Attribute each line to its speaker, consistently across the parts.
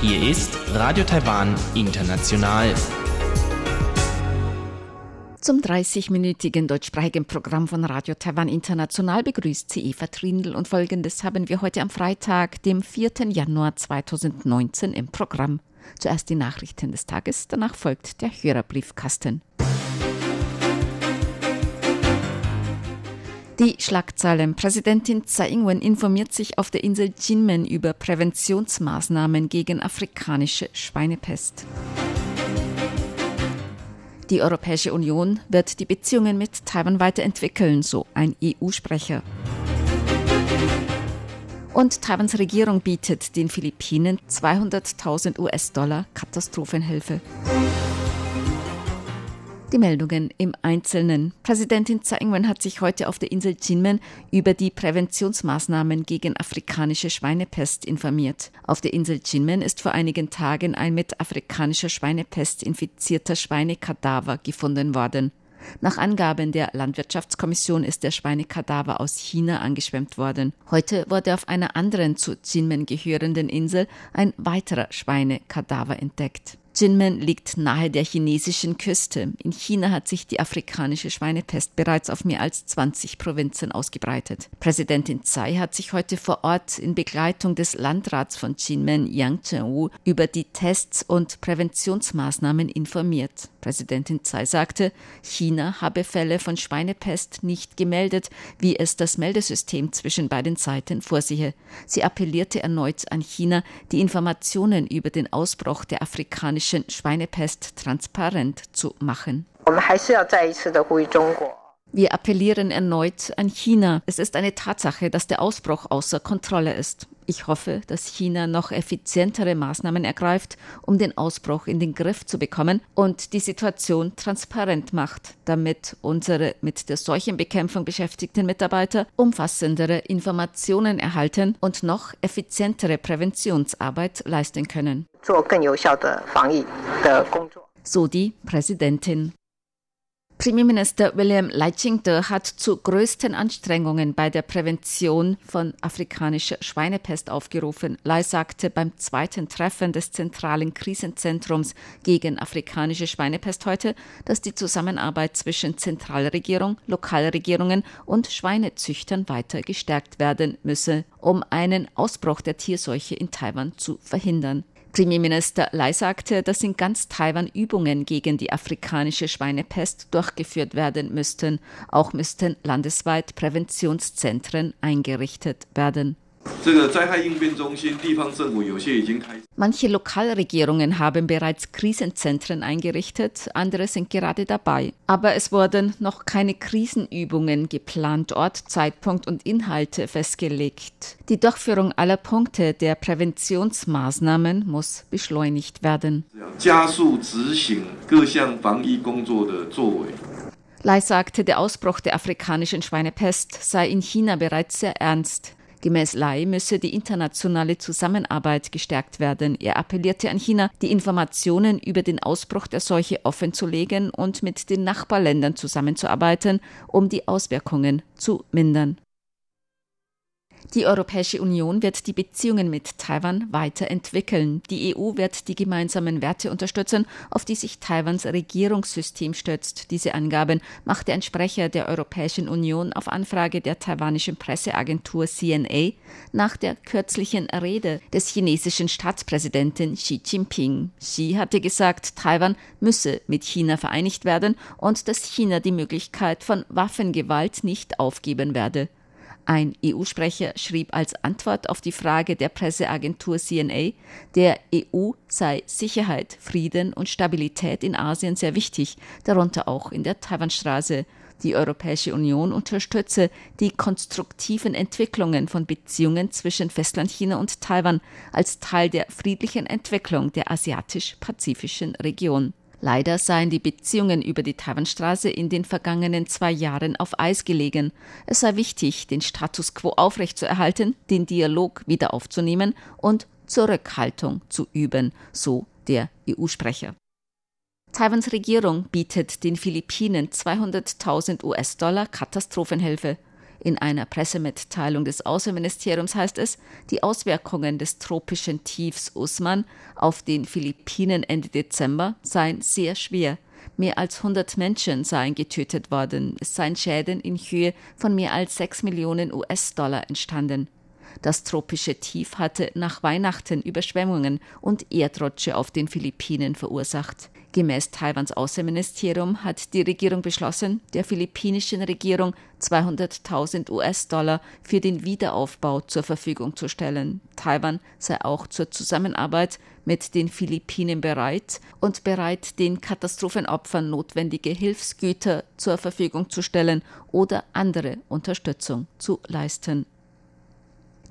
Speaker 1: Hier ist Radio Taiwan International.
Speaker 2: Zum 30-minütigen deutschsprachigen Programm von Radio Taiwan International begrüßt sie Eva Trindl und folgendes haben wir heute am Freitag, dem 4. Januar 2019 im Programm. Zuerst die Nachrichten des Tages, danach folgt der Hörerbriefkasten. Die Schlagzeilen. Präsidentin Tsai Ing-wen informiert sich auf der Insel Jinmen über Präventionsmaßnahmen gegen afrikanische Schweinepest. Die Europäische Union wird die Beziehungen mit Taiwan weiterentwickeln, so ein EU-Sprecher. Und Taiwans Regierung bietet den Philippinen 200.000 US-Dollar Katastrophenhilfe. Die Meldungen im Einzelnen. Präsidentin Tsai Ing-wen hat sich heute auf der Insel Jinmen über die Präventionsmaßnahmen gegen afrikanische Schweinepest informiert. Auf der Insel Jinmen ist vor einigen Tagen ein mit afrikanischer Schweinepest infizierter Schweinekadaver gefunden worden. Nach Angaben der Landwirtschaftskommission ist der Schweinekadaver aus China angeschwemmt worden. Heute wurde auf einer anderen zu Jinmen gehörenden Insel ein weiterer Schweinekadaver entdeckt. Jinmen liegt nahe der chinesischen Küste. In China hat sich die afrikanische Schweinepest bereits auf mehr als 20 Provinzen ausgebreitet. Präsidentin Tsai hat sich heute vor Ort in Begleitung des Landrats von Jinmen, Yang Zhenwu, über die Tests und Präventionsmaßnahmen informiert. Präsidentin Tsai sagte, China habe Fälle von Schweinepest nicht gemeldet, wie es das Meldesystem zwischen beiden Seiten vorsehe. Sie appellierte erneut an China, die Informationen über den Ausbruch der afrikanischen Schweinepest transparent zu machen. Wir appellieren erneut an China. Es ist eine Tatsache, dass der Ausbruch außer Kontrolle ist. Ich hoffe, dass China noch effizientere Maßnahmen ergreift, um den Ausbruch in den Griff zu bekommen und die Situation transparent macht, damit unsere mit der Seuchenbekämpfung beschäftigten Mitarbeiter umfassendere Informationen erhalten und noch effizientere Präventionsarbeit leisten können. So die Präsidentin. Premierminister William Leichingte hat zu größten Anstrengungen bei der Prävention von afrikanischer Schweinepest aufgerufen. Lai sagte beim zweiten Treffen des zentralen Krisenzentrums gegen afrikanische Schweinepest heute, dass die Zusammenarbeit zwischen Zentralregierung, Lokalregierungen und Schweinezüchtern weiter gestärkt werden müsse, um einen Ausbruch der Tierseuche in Taiwan zu verhindern. Premierminister Lai sagte, dass in ganz Taiwan Übungen gegen die afrikanische Schweinepest durchgeführt werden müssten. Auch müssten landesweit Präventionszentren eingerichtet werden. Manche Lokalregierungen haben bereits Krisenzentren eingerichtet, andere sind gerade dabei. Aber es wurden noch keine Krisenübungen geplant, Ort, Zeitpunkt und Inhalte festgelegt. Die Durchführung aller Punkte der Präventionsmaßnahmen muss beschleunigt werden. Lai sagte, der Ausbruch der afrikanischen Schweinepest sei in China bereits sehr ernst. Gemäß Lai müsse die internationale Zusammenarbeit gestärkt werden. Er appellierte an China, die Informationen über den Ausbruch der Seuche offenzulegen und mit den Nachbarländern zusammenzuarbeiten, um die Auswirkungen zu mindern. Die Europäische Union wird die Beziehungen mit Taiwan weiterentwickeln. Die EU wird die gemeinsamen Werte unterstützen, auf die sich Taiwans Regierungssystem stützt. Diese Angaben machte ein Sprecher der Europäischen Union auf Anfrage der taiwanischen Presseagentur CNA nach der kürzlichen Rede des chinesischen Staatspräsidenten Xi Jinping. Xi hatte gesagt, Taiwan müsse mit China vereinigt werden und dass China die Möglichkeit von Waffengewalt nicht aufgeben werde. Ein EU-Sprecher schrieb als Antwort auf die Frage der Presseagentur CNA, der EU sei Sicherheit, Frieden und Stabilität in Asien sehr wichtig, darunter auch in der Taiwanstraße. Die Europäische Union unterstütze die konstruktiven Entwicklungen von Beziehungen zwischen Festlandchina und Taiwan als Teil der friedlichen Entwicklung der asiatisch-pazifischen Region. Leider seien die Beziehungen über die Taiwanstraße in den vergangenen zwei Jahren auf Eis gelegen. Es sei wichtig, den Status quo aufrechtzuerhalten, den Dialog wieder aufzunehmen und Zurückhaltung zu üben, so der EU-Sprecher. Taiwans Regierung bietet den Philippinen 200.000 US-Dollar Katastrophenhilfe. In einer Pressemitteilung des Außenministeriums heißt es, die Auswirkungen des tropischen Tiefs Usman auf den Philippinen Ende Dezember seien sehr schwer. Mehr als 100 Menschen seien getötet worden. Es seien Schäden in Höhe von mehr als 6 Millionen US-Dollar entstanden. Das tropische Tief hatte nach Weihnachten Überschwemmungen und Erdrutsche auf den Philippinen verursacht. Gemäß Taiwans Außenministerium hat die Regierung beschlossen, der philippinischen Regierung 200.000 US-Dollar für den Wiederaufbau zur Verfügung zu stellen. Taiwan sei auch zur Zusammenarbeit mit den Philippinen bereit und bereit, den Katastrophenopfern notwendige Hilfsgüter zur Verfügung zu stellen oder andere Unterstützung zu leisten.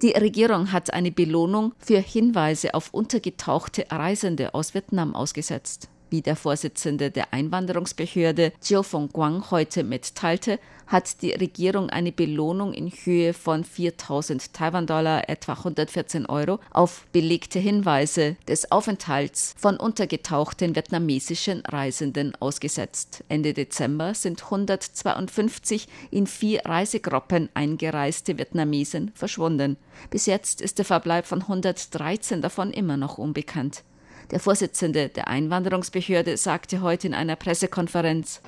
Speaker 2: Die Regierung hat eine Belohnung für Hinweise auf untergetauchte Reisende aus Vietnam ausgesetzt. Wie der Vorsitzende der Einwanderungsbehörde Jiu Fengguang heute mitteilte, hat die Regierung eine Belohnung in Höhe von 4000 Taiwan-Dollar, etwa 114 Euro, auf belegte Hinweise des Aufenthalts von untergetauchten vietnamesischen Reisenden ausgesetzt. Ende Dezember sind 152 in vier Reisegruppen eingereiste Vietnamesen verschwunden. Bis jetzt ist der Verbleib von 113 davon immer noch unbekannt. Der Vorsitzende der Einwanderungsbehörde sagte heute in einer Pressekonferenz,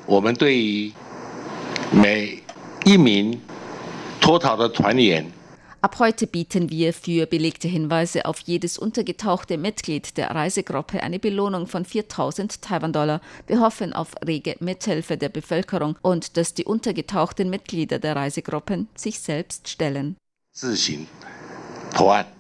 Speaker 2: Ab heute bieten wir für belegte Hinweise auf jedes untergetauchte Mitglied der Reisegruppe eine Belohnung von 4000 Taiwan-Dollar. Wir hoffen auf rege Mithilfe der Bevölkerung und dass die untergetauchten Mitglieder der Reisegruppen sich selbst stellen. 自行投案。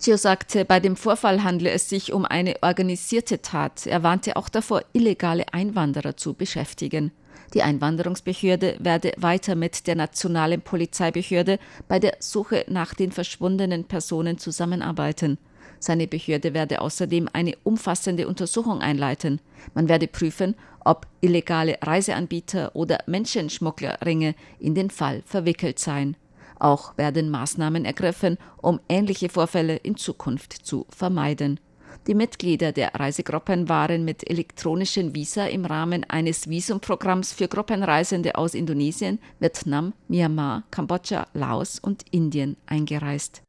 Speaker 2: Chio sagte, bei dem Vorfall handle es sich um eine organisierte Tat. Er warnte auch davor, illegale Einwanderer zu beschäftigen. Die Einwanderungsbehörde werde weiter mit der nationalen Polizeibehörde bei der Suche nach den verschwundenen Personen zusammenarbeiten. Seine Behörde werde außerdem eine umfassende Untersuchung einleiten. Man werde prüfen, ob illegale Reiseanbieter oder Menschenschmugglerringe in den Fall verwickelt seien. Auch werden Maßnahmen ergriffen, um ähnliche Vorfälle in Zukunft zu vermeiden. Die Mitglieder der Reisegruppen waren mit elektronischen Visa im Rahmen eines Visumprogramms für Gruppenreisende aus Indonesien, Vietnam, Myanmar, Kambodscha, Laos und Indien eingereist.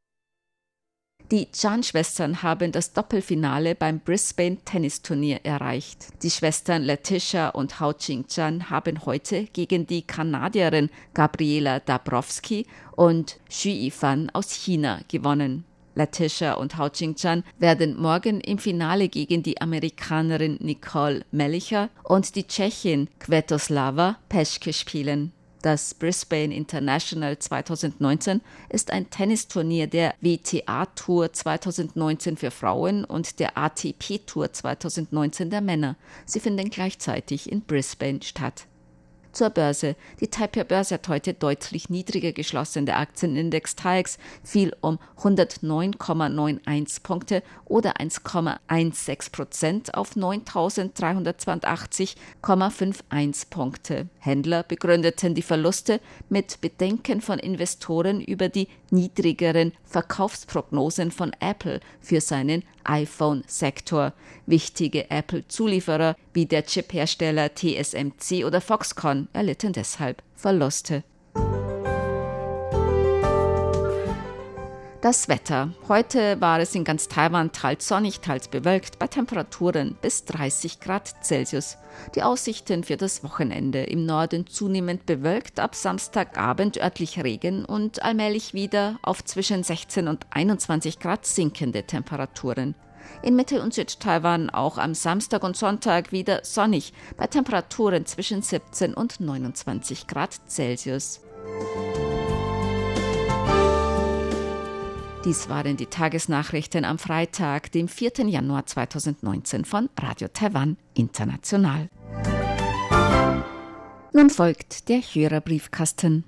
Speaker 2: Die Chan-Schwestern haben das Doppelfinale beim Brisbane Tennisturnier erreicht. Die Schwestern Letitia und Hao Qing-Chan haben heute gegen die Kanadierin Gabriela Dabrowski und Xu Yifan aus China gewonnen. Letitia und Hao Qing-Chan werden morgen im Finale gegen die Amerikanerin Nicole Mellicher und die Tschechin Kvetoslava Peschke spielen. Das Brisbane International 2019 ist ein Tennisturnier der WTA Tour 2019 für Frauen und der ATP Tour 2019 der Männer. Sie finden gleichzeitig in Brisbane statt. Zur Börse. Die Taipei-Börse hat heute deutlich niedriger geschlossen. Der Aktienindex TAIEX fiel um 109,91 Punkte oder 1,16 Prozent auf 9.382,51 Punkte. Händler begründeten die Verluste mit Bedenken von Investoren über die niedrigeren Verkaufsprognosen von Apple für seinen iPhone-Sektor. Wichtige Apple-Zulieferer wie der Chip-Hersteller TSMC oder Foxconn erlitten deshalb Verluste. Das Wetter. Heute war es in ganz Taiwan teils sonnig, teils bewölkt, bei Temperaturen bis 30 Grad Celsius. Die Aussichten für das Wochenende. Im Norden zunehmend bewölkt, ab Samstagabend örtlich Regen und allmählich wieder auf zwischen 16 und 21 Grad sinkende Temperaturen. In Mittel- und Südtaiwan auch am Samstag und Sonntag wieder sonnig, bei Temperaturen zwischen 17 und 29 Grad Celsius. Dies waren die Tagesnachrichten am Freitag, dem 4. Januar 2019 von Radio Taiwan International. Nun folgt der Hörerbriefkasten.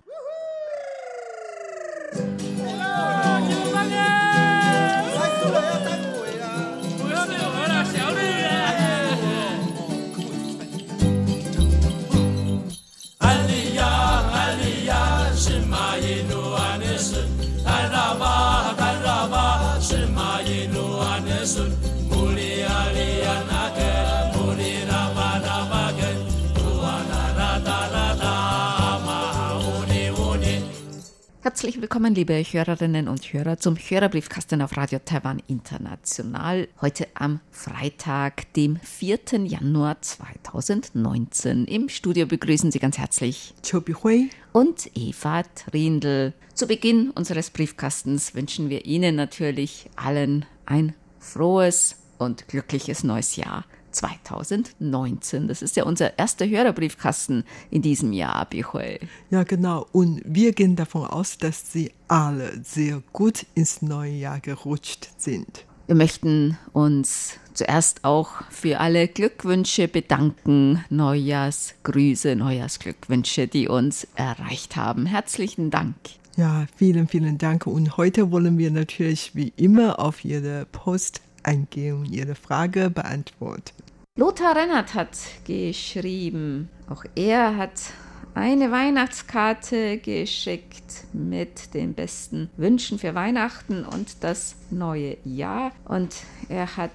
Speaker 2: Herzlich willkommen, liebe Hörerinnen und Hörer, zum Hörerbriefkasten auf Radio Taiwan International. Heute am Freitag, dem 4. Januar 2019. Im Studio begrüßen Sie ganz herzlich
Speaker 3: Chobi Hui
Speaker 2: und Eva Trindl. Zu Beginn unseres Briefkastens wünschen wir Ihnen natürlich allen ein frohes und glückliches neues Jahr. 2019. Das ist ja unser erster Hörerbriefkasten in diesem Jahr, Bihui.
Speaker 3: Ja, genau. Und wir gehen davon aus, dass Sie alle sehr gut ins neue Jahr gerutscht sind.
Speaker 2: Wir möchten uns zuerst auch für alle Glückwünsche bedanken, Neujahrsgrüße, Neujahrsglückwünsche, die uns erreicht haben. Herzlichen Dank.
Speaker 3: Ja, vielen, vielen Dank. Und heute wollen wir natürlich wie immer auf Ihre Post eingehen und Ihre Frage beantworten.
Speaker 2: Lothar Rennert hat geschrieben, auch er hat eine Weihnachtskarte geschickt mit den besten Wünschen für Weihnachten und das neue Jahr. Und er hat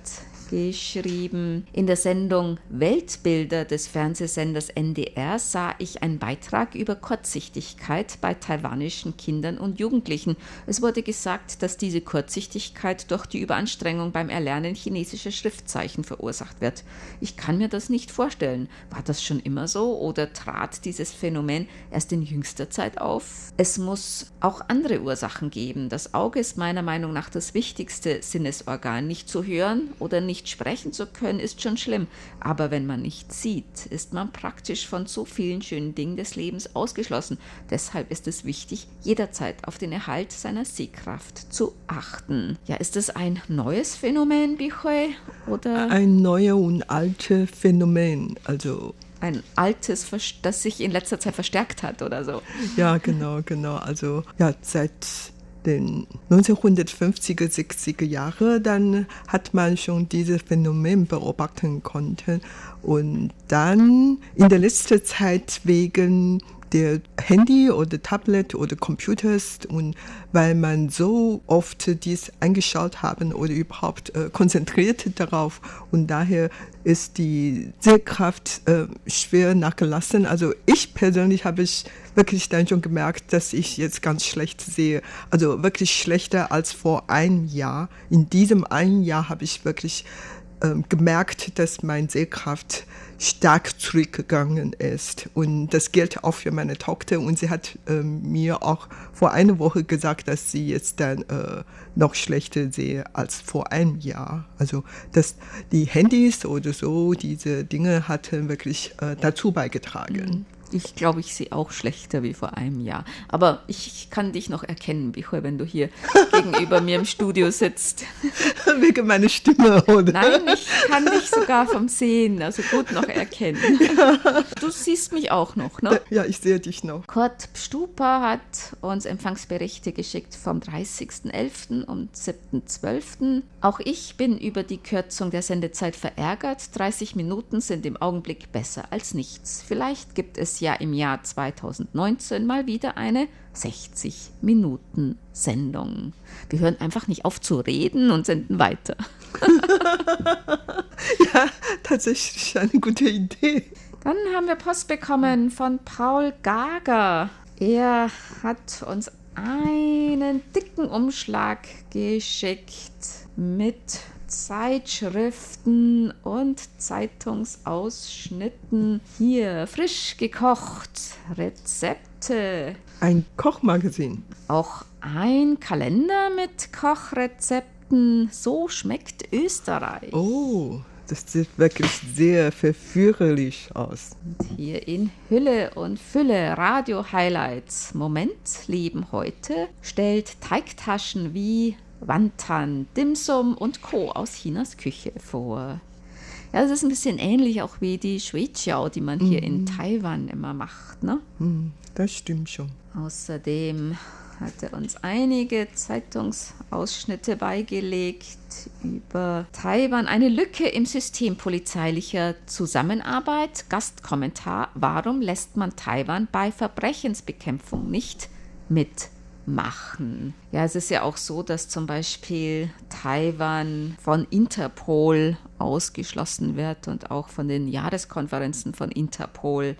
Speaker 2: geschrieben. In der Sendung Weltbilder des Fernsehsenders NDR sah ich einen Beitrag über Kurzsichtigkeit bei taiwanischen Kindern und Jugendlichen. Es wurde gesagt, dass diese Kurzsichtigkeit durch die Überanstrengung beim Erlernen chinesischer Schriftzeichen verursacht wird. Ich kann mir das nicht vorstellen. War das schon immer so oder trat dieses Phänomen erst in jüngster Zeit auf? Es muss auch andere Ursachen geben. Das Auge ist meiner Meinung nach das wichtigste Sinnesorgan. Nicht zu hören oder nicht nicht sprechen zu können, ist schon schlimm. Aber wenn man nicht sieht, ist man praktisch von so vielen schönen Dingen des Lebens ausgeschlossen. Deshalb ist es wichtig, jederzeit auf den Erhalt seiner Sehkraft zu achten. Ja, ist das ein neues Phänomen, Bichoy? Oder?
Speaker 3: Ein neues und altes Phänomen. Also
Speaker 2: ein altes, das sich in letzter Zeit verstärkt hat oder so.
Speaker 3: Ja, genau, genau. Also ja, seit den 1950er, 60er Jahre, dann hat man schon dieses Phänomen beobachten können. Und dann in der letzten Zeit wegen der Handy oder Tablet oder Computers und weil man so oft dies angeschaut haben oder überhaupt äh, konzentriert darauf und daher ist die Sehkraft äh, schwer nachgelassen. Also ich persönlich habe ich wirklich dann schon gemerkt, dass ich jetzt ganz schlecht sehe. Also wirklich schlechter als vor einem Jahr. In diesem einen Jahr habe ich wirklich gemerkt, dass meine Sehkraft stark zurückgegangen ist. Und das gilt auch für meine Tochter. Und sie hat ähm, mir auch vor einer Woche gesagt, dass sie jetzt dann äh, noch schlechter sehe als vor einem Jahr. Also dass die Handys oder so, diese Dinge hatten wirklich äh, dazu beigetragen.
Speaker 2: Mhm. Ich glaube, ich sehe auch schlechter wie vor einem Jahr. Aber ich kann dich noch erkennen, Bichor, wenn du hier gegenüber mir im Studio sitzt.
Speaker 3: Wegen meiner Stimme, oder?
Speaker 2: Nein, ich kann dich sogar vom Sehen, also gut noch erkennen. Ja. Du siehst mich auch noch, ne?
Speaker 3: Ja, ich sehe dich noch.
Speaker 2: Kurt Stupa hat uns Empfangsberichte geschickt vom 30.11. und 7.12. Auch ich bin über die Kürzung der Sendezeit verärgert. 30 Minuten sind im Augenblick besser als nichts. Vielleicht gibt es ja im Jahr 2019 mal wieder eine 60 Minuten Sendung. Wir hören einfach nicht auf zu reden und senden weiter.
Speaker 3: ja, tatsächlich eine gute Idee.
Speaker 2: Dann haben wir Post bekommen von Paul Gager. Er hat uns einen dicken Umschlag geschickt mit Zeitschriften und Zeitungsausschnitten. Hier frisch gekocht, Rezepte.
Speaker 3: Ein Kochmagazin.
Speaker 2: Auch ein Kalender mit Kochrezepten. So schmeckt Österreich.
Speaker 3: Oh. Das sieht wirklich sehr verführerisch aus.
Speaker 2: Und hier in Hülle und Fülle Radio-Highlights. Moment, Leben heute stellt Teigtaschen wie Wantan, Dimsum und Co. aus Chinas Küche vor. Ja, das ist ein bisschen ähnlich auch wie die Shuiqiao, die man hier in mhm. Taiwan immer macht. Ne?
Speaker 3: Mhm, das stimmt schon.
Speaker 2: Außerdem hat er uns einige Zeitungsausschnitte beigelegt über Taiwan. Eine Lücke im System polizeilicher Zusammenarbeit. Gastkommentar. Warum lässt man Taiwan bei Verbrechensbekämpfung nicht mit machen. Ja, es ist ja auch so, dass zum Beispiel Taiwan von Interpol ausgeschlossen wird und auch von den Jahreskonferenzen von Interpol.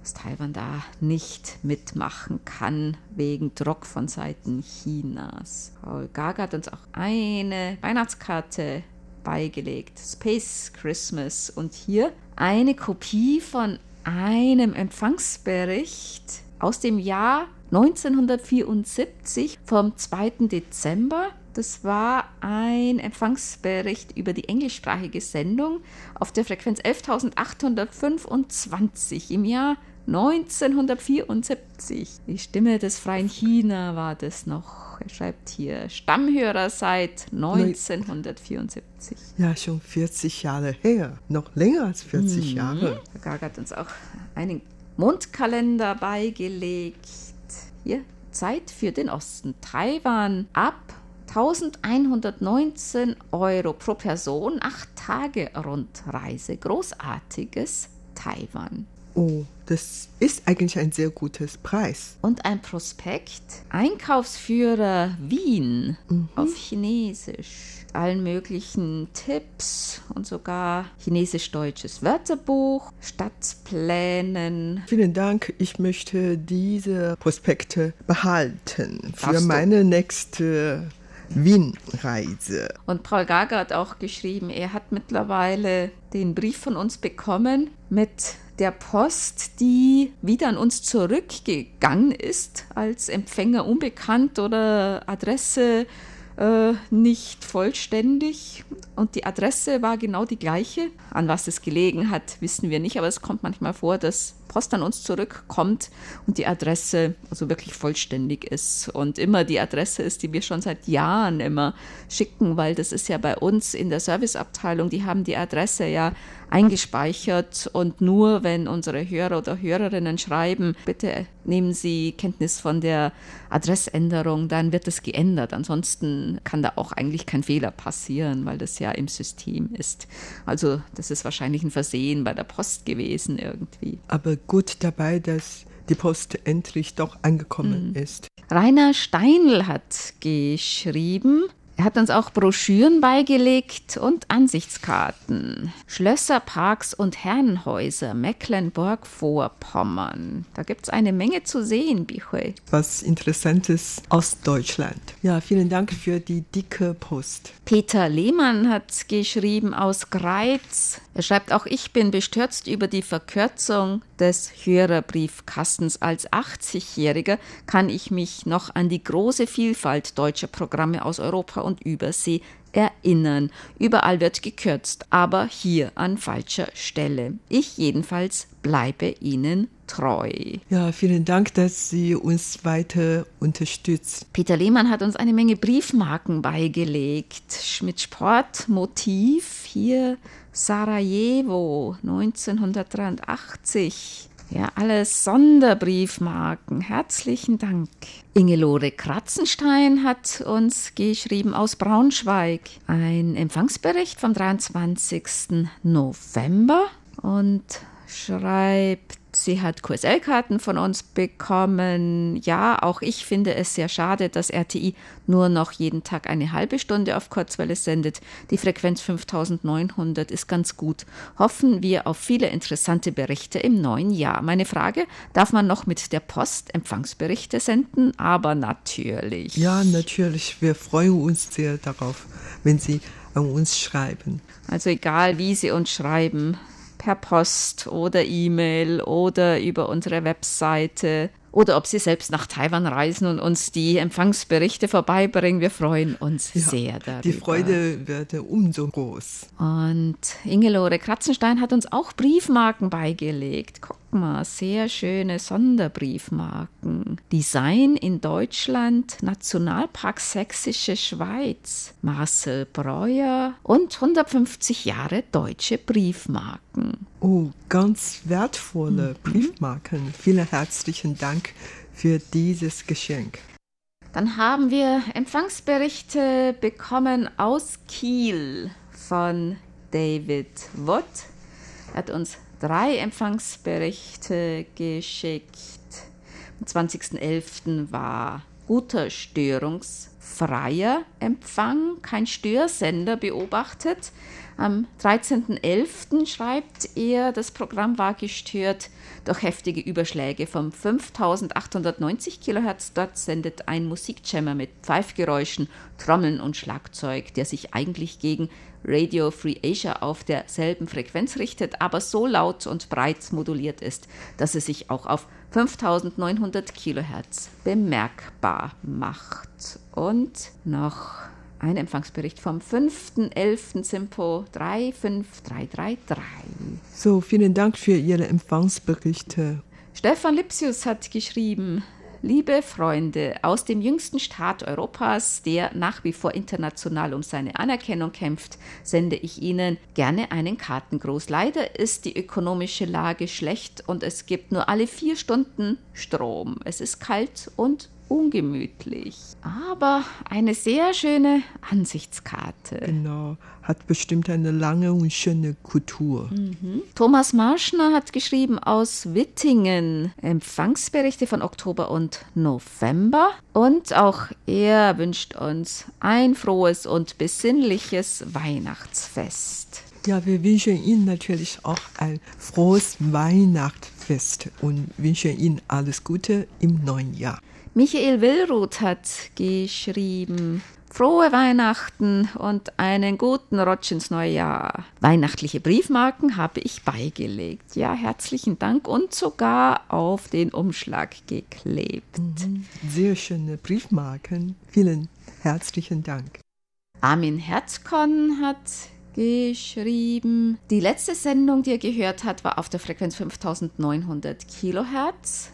Speaker 2: dass Taiwan da nicht mitmachen kann wegen Druck von Seiten Chinas. Paul Gaga hat uns auch eine Weihnachtskarte beigelegt, Space Christmas. Und hier eine Kopie von einem Empfangsbericht aus dem Jahr 1974 vom 2. Dezember. Das war ein Empfangsbericht über die englischsprachige Sendung auf der Frequenz 11.825 im Jahr 1974. Die Stimme des freien China war das noch. Er schreibt hier Stammhörer seit 1974.
Speaker 3: Ja, schon 40 Jahre her. Noch länger als 40 mhm. Jahre.
Speaker 2: Herr Gag hat uns auch einen Mondkalender beigelegt. Hier, Zeit für den Osten. Taiwan ab 1119 Euro pro Person, acht Tage Rundreise. Großartiges Taiwan.
Speaker 3: Oh, das ist eigentlich ein sehr gutes Preis.
Speaker 2: Und ein Prospekt, Einkaufsführer Wien mhm. auf Chinesisch. Allen möglichen Tipps und sogar chinesisch-deutsches Wörterbuch, Stadtplänen.
Speaker 3: Vielen Dank. Ich möchte diese Prospekte behalten für meine nächste Wien-Reise.
Speaker 2: Und Paul Gager hat auch geschrieben, er hat mittlerweile den Brief von uns bekommen mit der Post, die wieder an uns zurückgegangen ist, als Empfänger unbekannt oder Adresse äh, nicht vollständig. Und die Adresse war genau die gleiche. An was es gelegen hat, wissen wir nicht, aber es kommt manchmal vor, dass Post an uns zurückkommt und die Adresse also wirklich vollständig ist und immer die Adresse ist, die wir schon seit Jahren immer schicken, weil das ist ja bei uns in der Serviceabteilung, die haben die Adresse ja eingespeichert und nur wenn unsere Hörer oder Hörerinnen schreiben, bitte nehmen Sie Kenntnis von der Adressänderung, dann wird es geändert. Ansonsten kann da auch eigentlich kein Fehler passieren, weil das ja im System ist. Also das ist wahrscheinlich ein Versehen bei der Post gewesen irgendwie.
Speaker 3: Aber gut dabei, dass die Post endlich doch angekommen mhm. ist.
Speaker 2: Rainer Steinl hat geschrieben, er hat uns auch Broschüren beigelegt und Ansichtskarten. Schlösser, Parks und Herrenhäuser, Mecklenburg-Vorpommern. Da gibt es eine Menge zu sehen, Bichwe.
Speaker 3: Was Interessantes aus Deutschland. Ja, vielen Dank für die dicke Post.
Speaker 2: Peter Lehmann hat geschrieben aus Greiz. Er schreibt auch, ich bin bestürzt über die Verkürzung des Hörerbriefkastens. Als 80-Jähriger kann ich mich noch an die große Vielfalt deutscher Programme aus Europa und Übersee erinnern. Überall wird gekürzt, aber hier an falscher Stelle. Ich jedenfalls bleibe Ihnen treu.
Speaker 3: Ja, vielen Dank, dass Sie uns weiter unterstützt.
Speaker 2: Peter Lehmann hat uns eine Menge Briefmarken beigelegt mit Sportmotiv. Hier Sarajevo 1983. Ja, alles Sonderbriefmarken. Herzlichen Dank. Ingelore Kratzenstein hat uns geschrieben aus Braunschweig. Ein Empfangsbericht vom 23. November und schreibt, sie hat QSL-Karten von uns bekommen. Ja, auch ich finde es sehr schade, dass RTI nur noch jeden Tag eine halbe Stunde auf Kurzwelle sendet. Die Frequenz 5900 ist ganz gut. Hoffen wir auf viele interessante Berichte im neuen Jahr. Meine Frage, darf man noch mit der Post Empfangsberichte senden? Aber natürlich.
Speaker 3: Ja, natürlich. Wir freuen uns sehr darauf, wenn Sie an uns schreiben.
Speaker 2: Also egal, wie Sie uns schreiben, per Post oder E-Mail oder über unsere Webseite oder ob Sie selbst nach Taiwan reisen und uns die Empfangsberichte vorbeibringen. Wir freuen uns ja, sehr darüber.
Speaker 3: Die Freude wird umso groß.
Speaker 2: Und Ingelore Kratzenstein hat uns auch Briefmarken beigelegt. Guck mal, sehr schöne Sonderbriefmarken. Design in Deutschland, Nationalpark Sächsische Schweiz, Marcel Breuer und 150 Jahre deutsche Briefmarken.
Speaker 3: Oh, ganz wertvolle mhm. Briefmarken. Vielen herzlichen Dank für dieses Geschenk.
Speaker 2: Dann haben wir Empfangsberichte bekommen aus Kiel von David Wood. Er hat uns drei Empfangsberichte geschickt. Am 20.11. war guter störungsfreier Empfang, kein Störsender beobachtet. Am 13.11. schreibt er, das Programm war gestört durch heftige Überschläge vom 5890 kHz. Dort sendet ein Musikjammer mit Pfeifgeräuschen, Trommeln und Schlagzeug, der sich eigentlich gegen Radio Free Asia auf derselben Frequenz richtet, aber so laut und breit moduliert ist, dass es sich auch auf 5900 Kilohertz bemerkbar macht. Und noch ein Empfangsbericht vom 5.11. Simpo 35333.
Speaker 3: So, vielen Dank für Ihre Empfangsberichte.
Speaker 2: Stefan Lipsius hat geschrieben, Liebe Freunde, aus dem jüngsten Staat Europas, der nach wie vor international um seine Anerkennung kämpft, sende ich Ihnen gerne einen Kartengruß. Leider ist die ökonomische Lage schlecht und es gibt nur alle vier Stunden Strom. Es ist kalt und ungemütlich. Aber eine sehr schöne Ansichtskarte.
Speaker 3: Genau, hat bestimmt eine lange und schöne Kultur.
Speaker 2: Mhm. Thomas Marschner hat geschrieben aus Wittingen Empfangsberichte von Oktober und November. Und auch er wünscht uns ein frohes und besinnliches Weihnachtsfest.
Speaker 3: Ja, wir wünschen Ihnen natürlich auch ein frohes Weihnachtsfest und wünschen Ihnen alles Gute im neuen Jahr.
Speaker 2: Michael Willruth hat geschrieben, Frohe Weihnachten und einen guten Rutsch ins neue Jahr. Weihnachtliche Briefmarken habe ich beigelegt. Ja, herzlichen Dank und sogar auf den Umschlag geklebt.
Speaker 3: Mhm. Sehr schöne Briefmarken. Vielen herzlichen Dank.
Speaker 2: Armin Herzkon hat geschrieben, die letzte Sendung, die er gehört hat, war auf der Frequenz 5900 Kilohertz.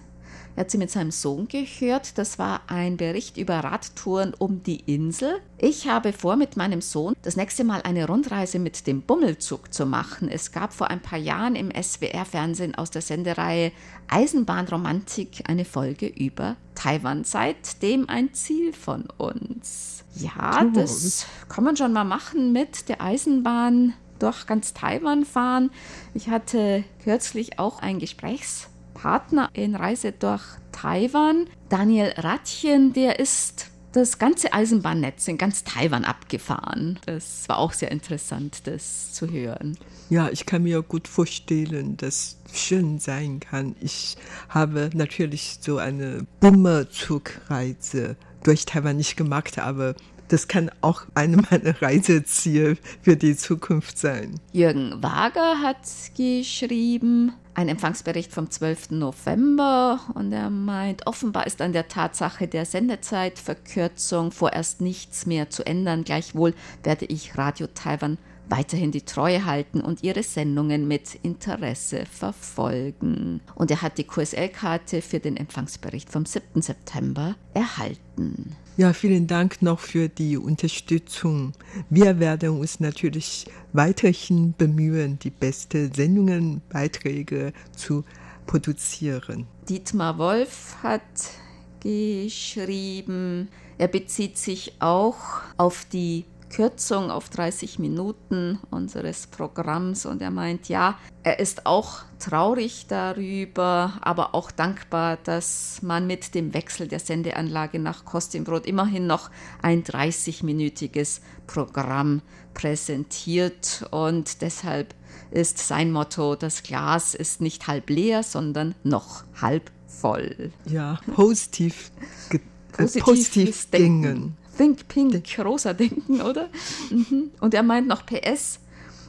Speaker 2: Er hat sie mit seinem Sohn gehört. Das war ein Bericht über Radtouren um die Insel. Ich habe vor, mit meinem Sohn das nächste Mal eine Rundreise mit dem Bummelzug zu machen. Es gab vor ein paar Jahren im SWR-Fernsehen aus der Sendereihe Eisenbahnromantik eine Folge über Taiwan. Seitdem ein Ziel von uns. Ja, das kann man schon mal machen mit der Eisenbahn durch ganz Taiwan fahren. Ich hatte kürzlich auch ein Gesprächs Partner in Reise durch Taiwan. Daniel Ratchen, der ist das ganze Eisenbahnnetz in ganz Taiwan abgefahren. Das war auch sehr interessant, das zu hören.
Speaker 3: Ja, ich kann mir gut vorstellen, dass schön sein kann. Ich habe natürlich so eine Bummerzugreise durch Taiwan nicht gemacht, aber das kann auch eine meiner Reiseziele für die Zukunft sein.
Speaker 2: Jürgen Wager hat geschrieben, ein Empfangsbericht vom 12. November und er meint, offenbar ist an der Tatsache der Sendezeitverkürzung vorerst nichts mehr zu ändern. Gleichwohl werde ich Radio Taiwan weiterhin die Treue halten und ihre Sendungen mit Interesse verfolgen. Und er hat die QSL-Karte für den Empfangsbericht vom 7. September erhalten.
Speaker 3: Ja, vielen Dank noch für die Unterstützung. Wir werden uns natürlich weiterhin bemühen, die besten Sendungen, Beiträge zu produzieren.
Speaker 2: Dietmar Wolf hat geschrieben, er bezieht sich auch auf die Kürzung auf 30 Minuten unseres Programms und er meint, ja, er ist auch traurig darüber, aber auch dankbar, dass man mit dem Wechsel der Sendeanlage nach Kostimbrot immerhin noch ein 30-minütiges Programm präsentiert und deshalb ist sein Motto, das Glas ist nicht halb leer, sondern noch halb voll.
Speaker 3: Ja, positiv, positiv, positiv Denken.
Speaker 2: Think Pink, rosa denken, oder? Mhm. Und er meint noch PS.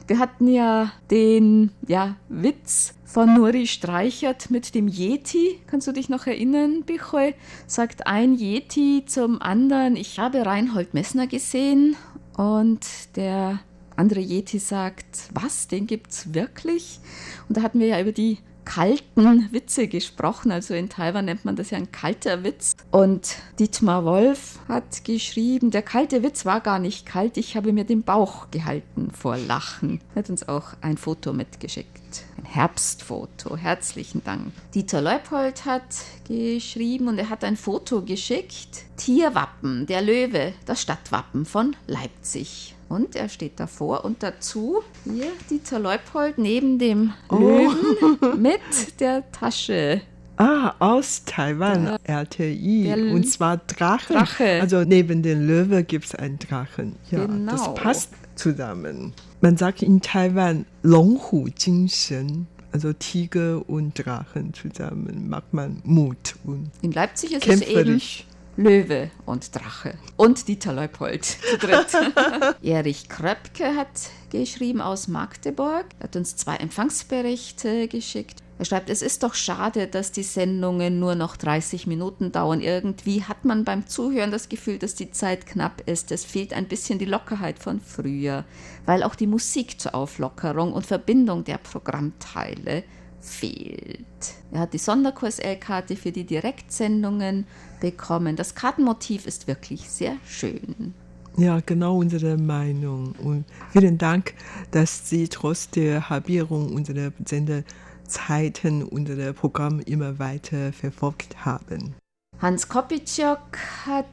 Speaker 2: Wir hatten ja den ja, Witz von Nuri Streichert mit dem Yeti. Kannst du dich noch erinnern, Bichoy? Sagt ein Yeti zum anderen, ich habe Reinhold Messner gesehen. Und der andere Yeti sagt, was, den gibt's wirklich? Und da hatten wir ja über die kalten Witze gesprochen. Also in Taiwan nennt man das ja ein kalter Witz. Und Dietmar Wolf hat geschrieben, der kalte Witz war gar nicht kalt, ich habe mir den Bauch gehalten vor Lachen. Er hat uns auch ein Foto mitgeschickt. Herbstfoto. Herzlichen Dank. Dieter Leupold hat geschrieben und er hat ein Foto geschickt. Tierwappen, der Löwe, das Stadtwappen von Leipzig. Und er steht davor und dazu hier Dieter Leupold neben dem oh. Löwen mit der Tasche
Speaker 3: Ah, aus Taiwan,
Speaker 2: Ja.
Speaker 3: RTI.
Speaker 2: Der
Speaker 3: Und zwar Drachen.
Speaker 2: Drache.
Speaker 3: Also neben den Löwe gibt es einen Drachen. Ja,
Speaker 2: Genau.
Speaker 3: das passt zusammen man sagt in Taiwan Longhu-Jingsen, also Tiger und Drachen zusammen, macht man Mut. Und
Speaker 2: in Leipzig ist kämpferisch. es eben Löwe und Drache und Dieter Leupold zu dritt. Erich Kröpke hat geschrieben aus Magdeburg, hat uns zwei Empfangsberichte geschickt. Er schreibt, es ist doch schade, dass die Sendungen nur noch 30 Minuten dauern. Irgendwie hat man beim Zuhören das Gefühl, dass die Zeit knapp ist. Es fehlt ein bisschen die Lockerheit von früher, weil auch die Musik zur Auflockerung und Verbindung der Programmteile fehlt. Er hat die Sonderkurs-L-Karte für die Direktsendungen bekommen. Das Kartenmotiv ist wirklich sehr schön.
Speaker 3: Ja, genau unsere Meinung. Und vielen Dank, dass Sie trotz der Halbierung unserer Sendezeiten unser Programm immer weiter verfolgt haben.
Speaker 2: Hans Kopitschok hat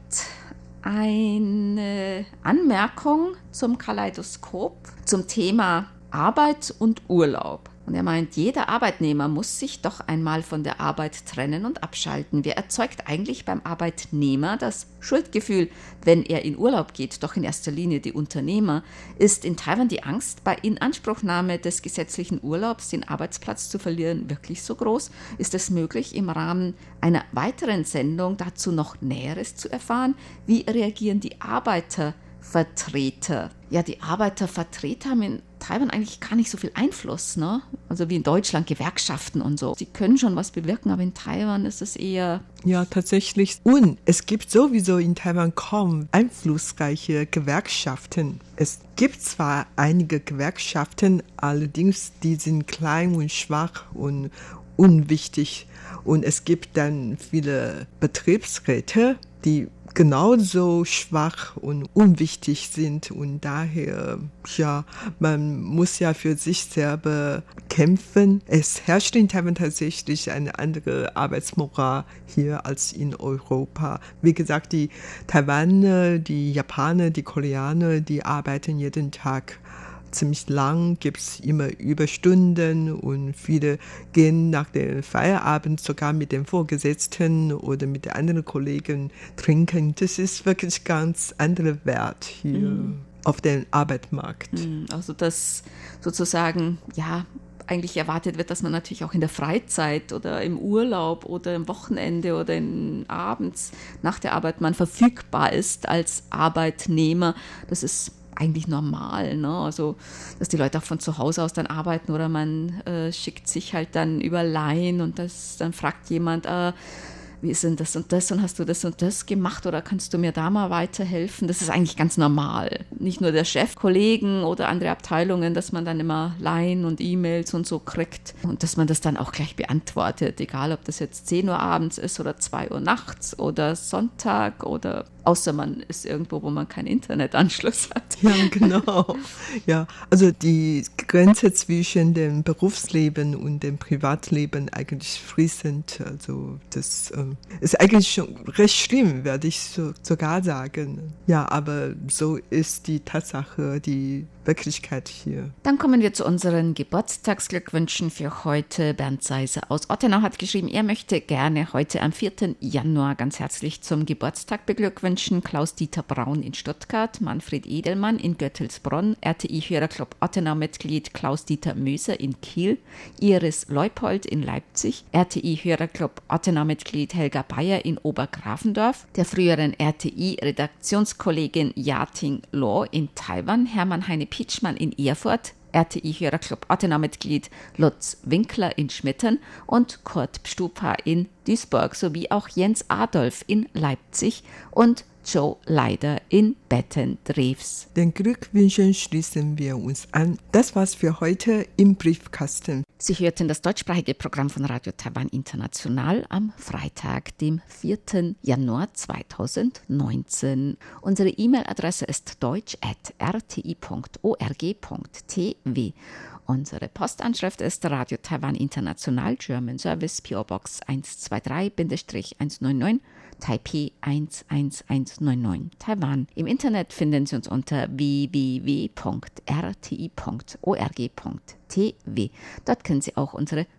Speaker 2: eine Anmerkung zum Kaleidoskop zum Thema Arbeit und Urlaub. Und er meint, jeder Arbeitnehmer muss sich doch einmal von der Arbeit trennen und abschalten. Wer erzeugt eigentlich beim Arbeitnehmer das Schuldgefühl, wenn er in Urlaub geht? Doch in erster Linie die Unternehmer. Ist in Taiwan die Angst, bei Inanspruchnahme des gesetzlichen Urlaubs den Arbeitsplatz zu verlieren, wirklich so groß? Ist es möglich, im Rahmen einer weiteren Sendung dazu noch Näheres zu erfahren? Wie reagieren die Arbeitervertreter? Ja, die Arbeitervertreter haben in Taiwan eigentlich gar nicht so viel Einfluss, ne? Also wie in Deutschland, Gewerkschaften und so. Sie können schon was bewirken, aber in Taiwan ist es eher
Speaker 3: Ja, tatsächlich. Und es gibt sowieso in Taiwan kaum einflussreiche Gewerkschaften. Es gibt zwar einige Gewerkschaften, allerdings die sind klein und schwach und unwichtig. Und es gibt dann viele Betriebsräte, die genauso schwach und unwichtig sind und daher, ja, man muss ja für sich selber kämpfen. Es herrscht in Taiwan tatsächlich eine andere Arbeitsmoral hier als in Europa. Wie gesagt, die Taiwaner, die Japaner, die Koreaner, die arbeiten jeden Tag ziemlich lang, gibt es immer Überstunden und viele gehen nach dem Feierabend sogar mit den Vorgesetzten oder mit den anderen Kollegen trinken. Das ist wirklich ganz anderer Wert hier auf dem Arbeitsmarkt.
Speaker 2: Also dass sozusagen, ja, eigentlich erwartet wird, dass man natürlich auch in der Freizeit oder im Urlaub oder im Wochenende oder in, abends nach der Arbeit man verfügbar ist als Arbeitnehmer. Das ist eigentlich normal, ne? Also, dass die Leute auch von zu Hause aus dann arbeiten oder man äh, schickt sich halt dann über Line und das, dann fragt jemand, äh, wie ist denn das und das und hast du das und das gemacht oder kannst du mir da mal weiterhelfen? Das ist eigentlich ganz normal. Nicht nur der Chef, Kollegen oder andere Abteilungen, dass man dann immer Line und E-Mails und so kriegt und dass man das dann auch gleich beantwortet, egal ob das jetzt 10 Uhr abends ist oder 2 Uhr nachts oder Sonntag oder außer man ist irgendwo, wo man keinen Internetanschluss hat.
Speaker 3: Ja, genau. Ja, also die Grenze zwischen dem Berufsleben und dem Privatleben eigentlich fließend. Also das ähm, ist eigentlich schon recht schlimm, werde ich so, sogar sagen. Ja, aber so ist die Tatsache, die Wirklichkeit hier.
Speaker 2: Dann kommen wir zu unseren Geburtstagsglückwünschen für heute. Bernd Seiser aus Ottenau hat geschrieben, er möchte gerne heute am 4. Januar ganz herzlich zum Geburtstag beglückwünschen. Klaus-Dieter Braun in Stuttgart, Manfred Edelmann in Göttelsbronn, RTI-Hörerclub Ottenau-Mitglied Klaus-Dieter Möser in Kiel, Iris Leupold in Leipzig, RTI-Hörerclub Ottenau-Mitglied Helga Bayer in Obergrafendorf, der früheren RTI-Redaktionskollegin Yating Law in Taiwan, Hermann Heine Pitschmann in Erfurt, RTI-Hörerclub Ottenau-Mitglied Lutz Winkler in Schmitten und Kurt Pstupa in Duisburg sowie auch Jens Adolf in Leipzig und Joe Leider in Bettendrews.
Speaker 3: Den Glückwünschen schließen wir uns an. Das war's für heute im Briefkasten.
Speaker 2: Sie hörten das deutschsprachige Programm von Radio Taiwan International am Freitag, dem 4. Januar 2019. Unsere E-Mail-Adresse ist deutsch.rti.org.tw. Unsere Postanschrift ist Radio Taiwan International German Service PO Box 123-199 Taipei 11199 Taiwan. Im Internet finden Sie uns unter www.rti.org.tw. Dort können Sie auch unsere